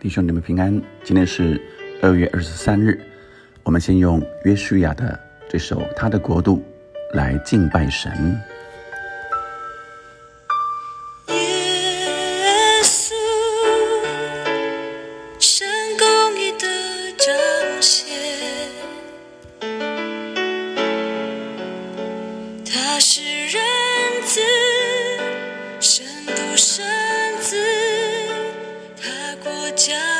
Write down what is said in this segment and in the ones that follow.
弟兄姊妹平安。今天是二月二十三日，我们先用约书亚的这首《他的国度》来敬拜神。耶稣，神公义的彰显，他是人子，神独生，他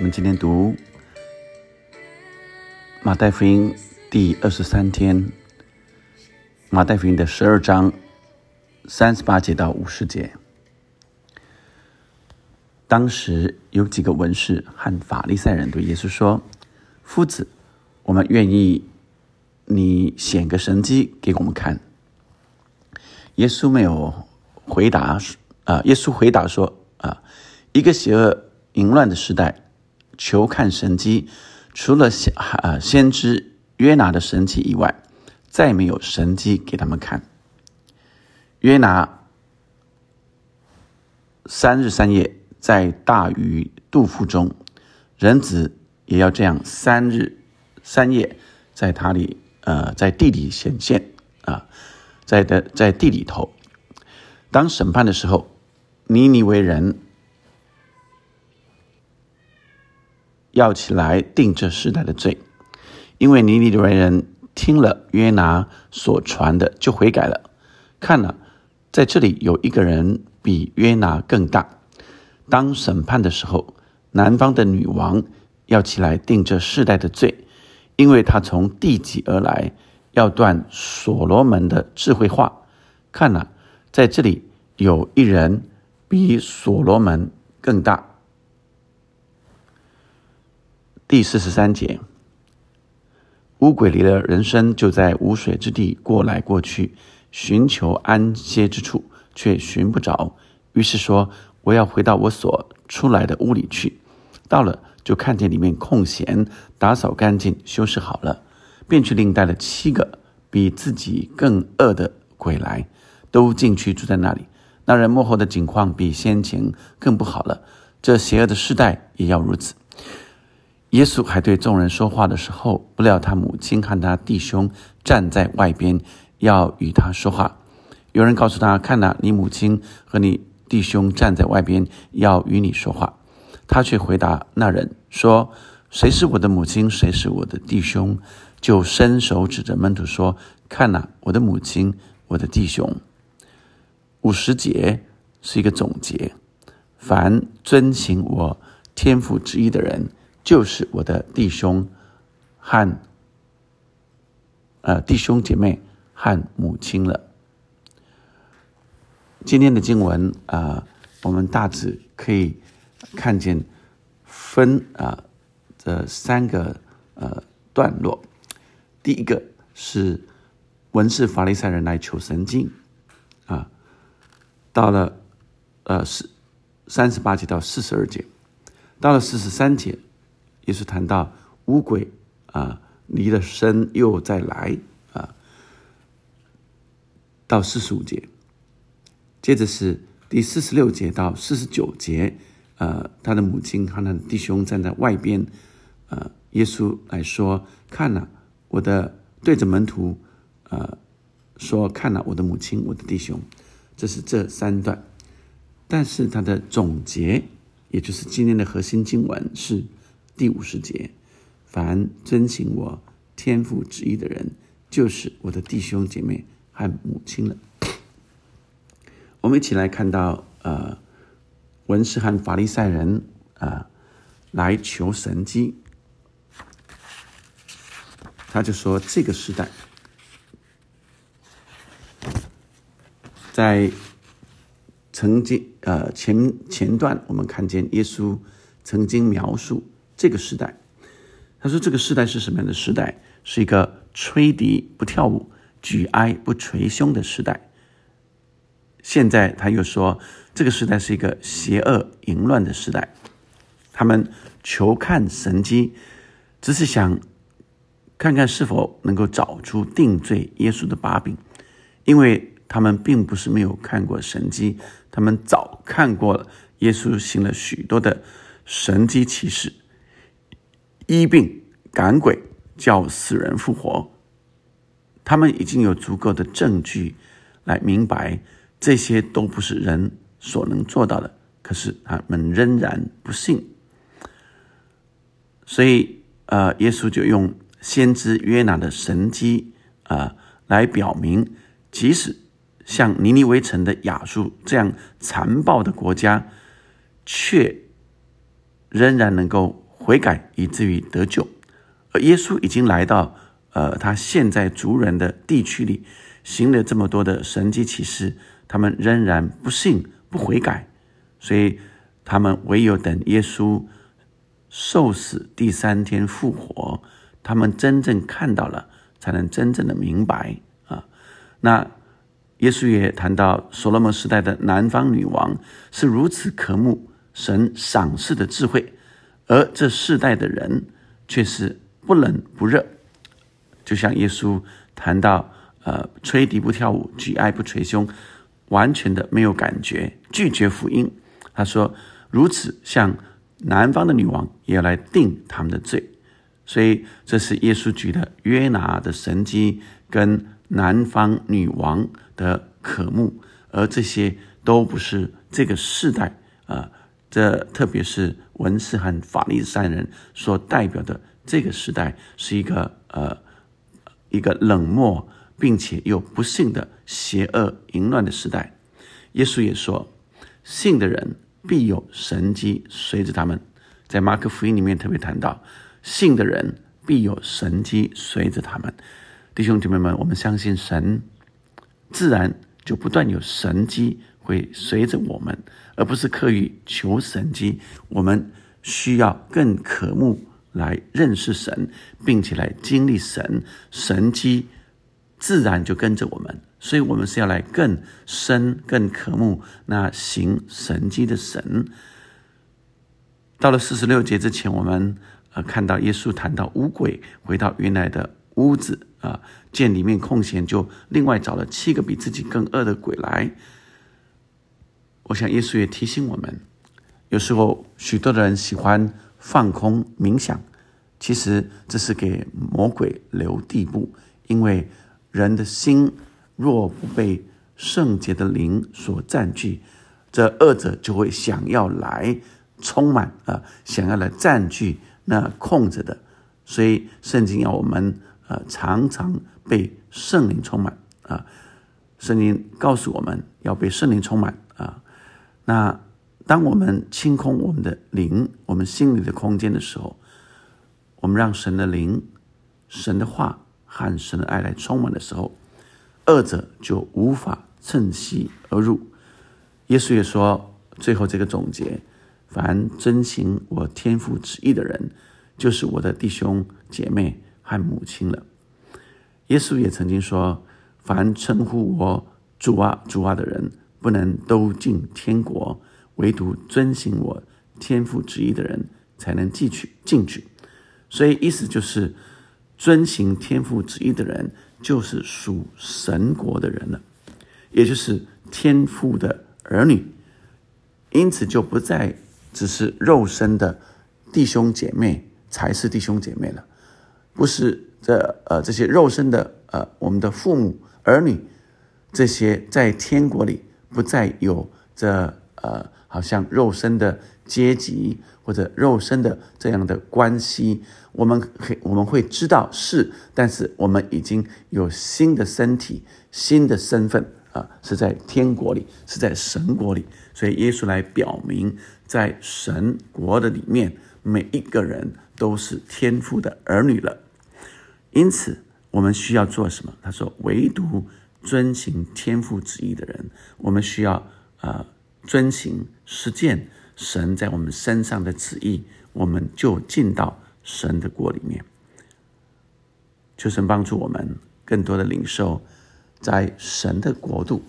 我们今天读马太福音第二十三天，马太福音的十二章三十八节到五十节。当时有几个文士和法利赛人对耶稣说：“夫子，我们愿意你显个神迹给我们看。”耶稣没有回答，啊，耶稣回答说：“啊，一个邪恶淫乱的时代，求看神迹，除了先啊先知约拿的神迹以外，再没有神迹给他们看。约拿三日三夜在大鱼肚腹中，人子也要这样三日三夜在他里呃在地里显现啊，在的在地里头。当审判的时候，尼尼为人要起来定这世代的罪，因为尼尼为人听了约拿所传的就悔改了。看了，在这里有一个人比约拿更大。当审判的时候，南方的女王要起来定这世代的罪，因为她从地极而来，要断所罗门的智慧话。看了，在这里有一人比所罗门更大。第四十三节，乌鬼离了人生，就在无水之地过来过去，寻求安歇之处，却寻不着。于是说：“我要回到我所出来的屋里去。”到了，就看见里面空闲，打扫干净，修饰好了，便去另带了七个比自己更恶的鬼来，都进去住在那里。那人幕后的景况比先前更不好了。这邪恶的世代也要如此。耶稣还对众人说话的时候，不料他母亲和他弟兄站在外边，要与他说话。有人告诉他：“看哪，你母亲和你弟兄站在外边，要与你说话。”他却回答那人说：“谁是我的母亲？谁是我的弟兄？”就伸手指着门徒说：“看哪，我的母亲，我的弟兄。”五十节是一个总结：凡遵行我天父旨意的人。就是我的弟兄和呃弟兄姐妹和母亲了。今天的经文啊、我们大致可以看见分啊、这三个呃段落。第一个是文士法利赛人来求神经啊，到了呃四三十八节到四十二节，到了四十三节。也是谈到乌鬼啊离了身又再来啊，到四十五节，接着是第四十六节到四十九节。呃，他的母亲和他的弟兄站在外边，呃，耶稣来说：“看了我的，对着门徒，呃，说看了我的母亲，我的弟兄。”这是这三段，但是它的总结，也就是今天的核心经文是第五十节：“凡遵行我天父旨意的人，就是我的弟兄姐妹和母亲了。”我们一起来看到，呃。文士和法利赛人啊，来求神机，他就说：这个时代，在曾经呃前前段，我们看见耶稣曾经描述这个时代。他说：这个时代是什么样的时代？是一个吹笛不跳舞、举哀不捶胸的时代。现在他又说，这个时代是一个邪恶淫乱的时代，他们求看神迹，只是想看看是否能够找出定罪耶稣的把柄，因为他们并不是没有看过神迹，他们早看过了耶稣行了许多的神迹奇事，医病赶鬼，叫死人复活，他们已经有足够的证据来明白。这些都不是人所能做到的，可是他们仍然不信，所以呃，耶稣就用先知约拿的神迹啊，来表明，即使像尼尼微城的亚述这样残暴的国家，却仍然能够悔改，以至于得救。而耶稣已经来到呃，他现在族人的地区里，行了这么多的神迹奇事。他们仍然不信、不悔改，所以他们唯有等耶稣受死第三天复活，他们真正看到了，才能真正的明白啊。那耶稣也谈到，所罗门时代的南方女王是如此渴慕神赏赐的智慧，而这世代的人却是不冷不热，就像耶稣谈到，呃，吹笛不跳舞，举哀不捶胸。完全的没有感觉，拒绝福音。他说：“如此，像南方的女王也来定他们的罪。”所以，这是耶稣举的约拿的神迹跟南方女王的渴慕，而这些都不是这个世代啊，这特别是文士和法利赛人所代表的这个时代，是一个呃一个冷漠。并且又不幸的邪恶淫乱的时代，耶稣也说：“信的人必有神迹随着他们。”在马可福音里面特别谈到：“信的人必有神迹随着他们。”弟兄姐妹们，我们相信神，自然就不断有神迹会随着我们，而不是刻意求神迹。我们需要更渴慕来认识神，并且来经历神神迹。自然就跟着我们，所以我们是要来更深、更渴慕那行神迹的神。到了四十六节之前，我们呃看到耶稣谈到五鬼回到原来的屋子啊，见里面空闲，就另外找了七个比自己更恶的鬼来。我想耶稣也提醒我们，有时候许多人喜欢放空冥想，其实这是给魔鬼留地步，因为。人的心若不被圣洁的灵所占据，这恶者就会想要来充满啊，想要来占据那空着的。所以圣经要我们呃常常被圣灵充满啊。圣灵告诉我们要被圣灵充满。那当我们清空我们的灵，我们心里的空间的时候，我们让神的灵、神的话。和神的爱来充满的时候，二者就无法趁隙而入。耶稣也说，最后这个总结：凡遵行我天父旨意的人，就是我的弟兄姐妹和母亲了。耶稣也曾经说，凡称呼我主啊主啊的人，不能都进天国，唯独遵行我天父旨意的人，才能进去进去。所以意思就是。遵行天父旨意的人，就是属神国的人了。也就是天父的儿女，因此就不再只是肉身的弟兄姐妹才是弟兄姐妹了，不是这呃这些肉身的呃我们的父母儿女，这些在天国里不再有这呃好像肉身的阶级或者肉身的这样的关系，我们可我们会知道是，但是我们已经有新的身体、新的身份。啊，是在天国里，是在神国里，所以耶稣来表明，在神国的里面，每一个人都是天父的儿女了。因此，我们需要做什么？他说，唯独遵行天父旨意的人，我们需要啊，遵行实践神在我们身上的旨意，我们就进到神的国里面。求神帮助我们更多的领受。在神的国度，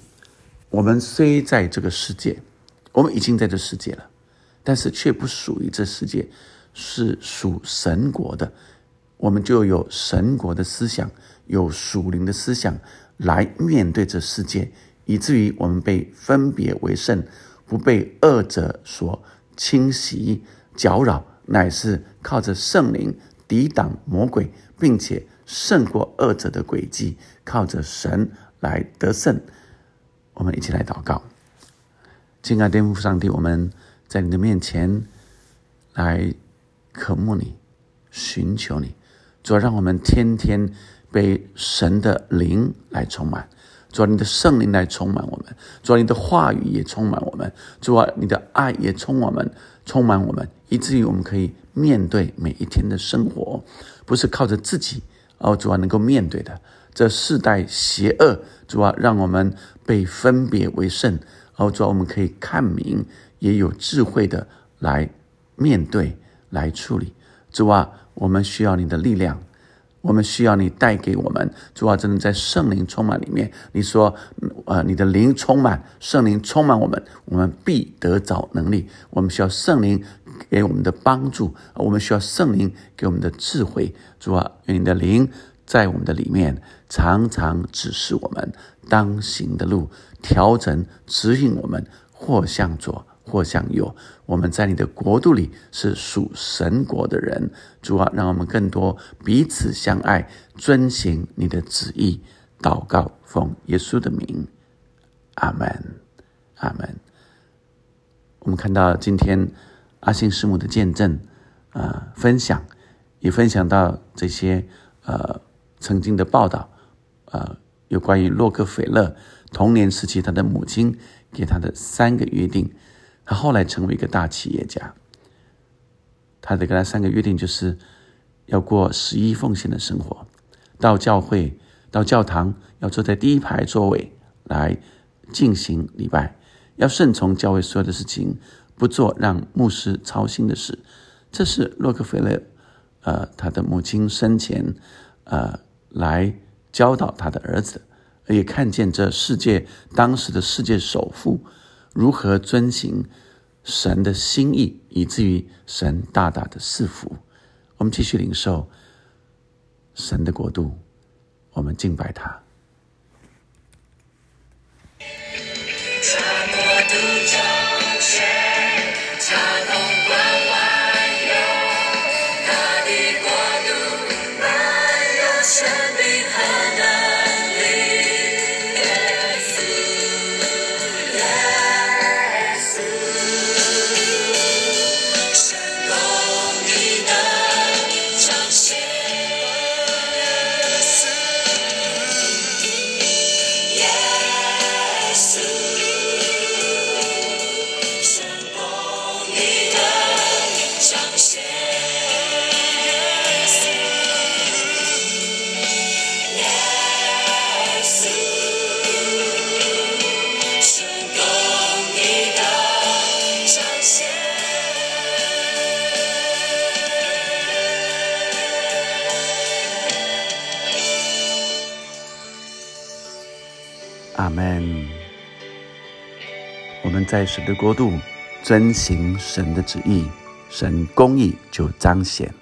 我们虽在这个世界，我们已经在这世界了，但是却不属于这世界，是属神国的。我们就有神国的思想，有属灵的思想来面对这世界，以至于我们被分别为圣，不被恶者所侵袭搅扰，乃是靠着圣灵抵挡魔鬼，并且。胜过二者的诡计，靠着神来得胜。我们一起来祷告，亲爱的天父上帝，我们在你的面前来渴慕你，寻求你。主要让我们天天被神的灵来充满，主要你的圣灵来充满我们，主要你的话语也充满我们，主要你的爱也充满我们，充满我们，以至于我们可以面对每一天的生活，不是靠着自己。哦，主啊，能够面对的这世代邪恶，主啊，让我们被分别为圣。哦，主啊，我们可以看明，也有智慧的来面对、来处理。主啊，我们需要你的力量，我们需要你带给我们。主啊，真的在圣灵充满里面，你说，呃，你的灵充满，圣灵充满我们，我们必得着能力。我们需要圣灵。给我们的帮助，我们需要圣灵给我们的智慧。主啊，愿你的灵在我们的里面，常常指示我们当行的路，调整指引我们，或向左，或享有。我们在你的国度里是属神国的人。主啊，让我们更多彼此相爱，遵行你的旨意。祷告，奉耶稣的名，阿门，阿门。我们看到今天。阿信师母的见证，啊，分享，也分享到这些呃曾经的报道，呃，有关于洛克菲勒童年时期他的母亲给他的三个约定，他后来成为一个大企业家。他的跟他三个约定就是要过十一奉献的生活，到教会到教堂要坐在第一排座位来进行礼拜，要顺从教会所有的事情。不做让牧师操心的事，这是洛克菲勒，呃，他的母亲生前，呃，来教导他的儿子，也看见这世界当时的世界首富如何遵行神的心意，以至于神大大的赐福。我们继续领受神的国度，我们敬拜他。在神的国度，遵行神的旨意，神公义就彰显。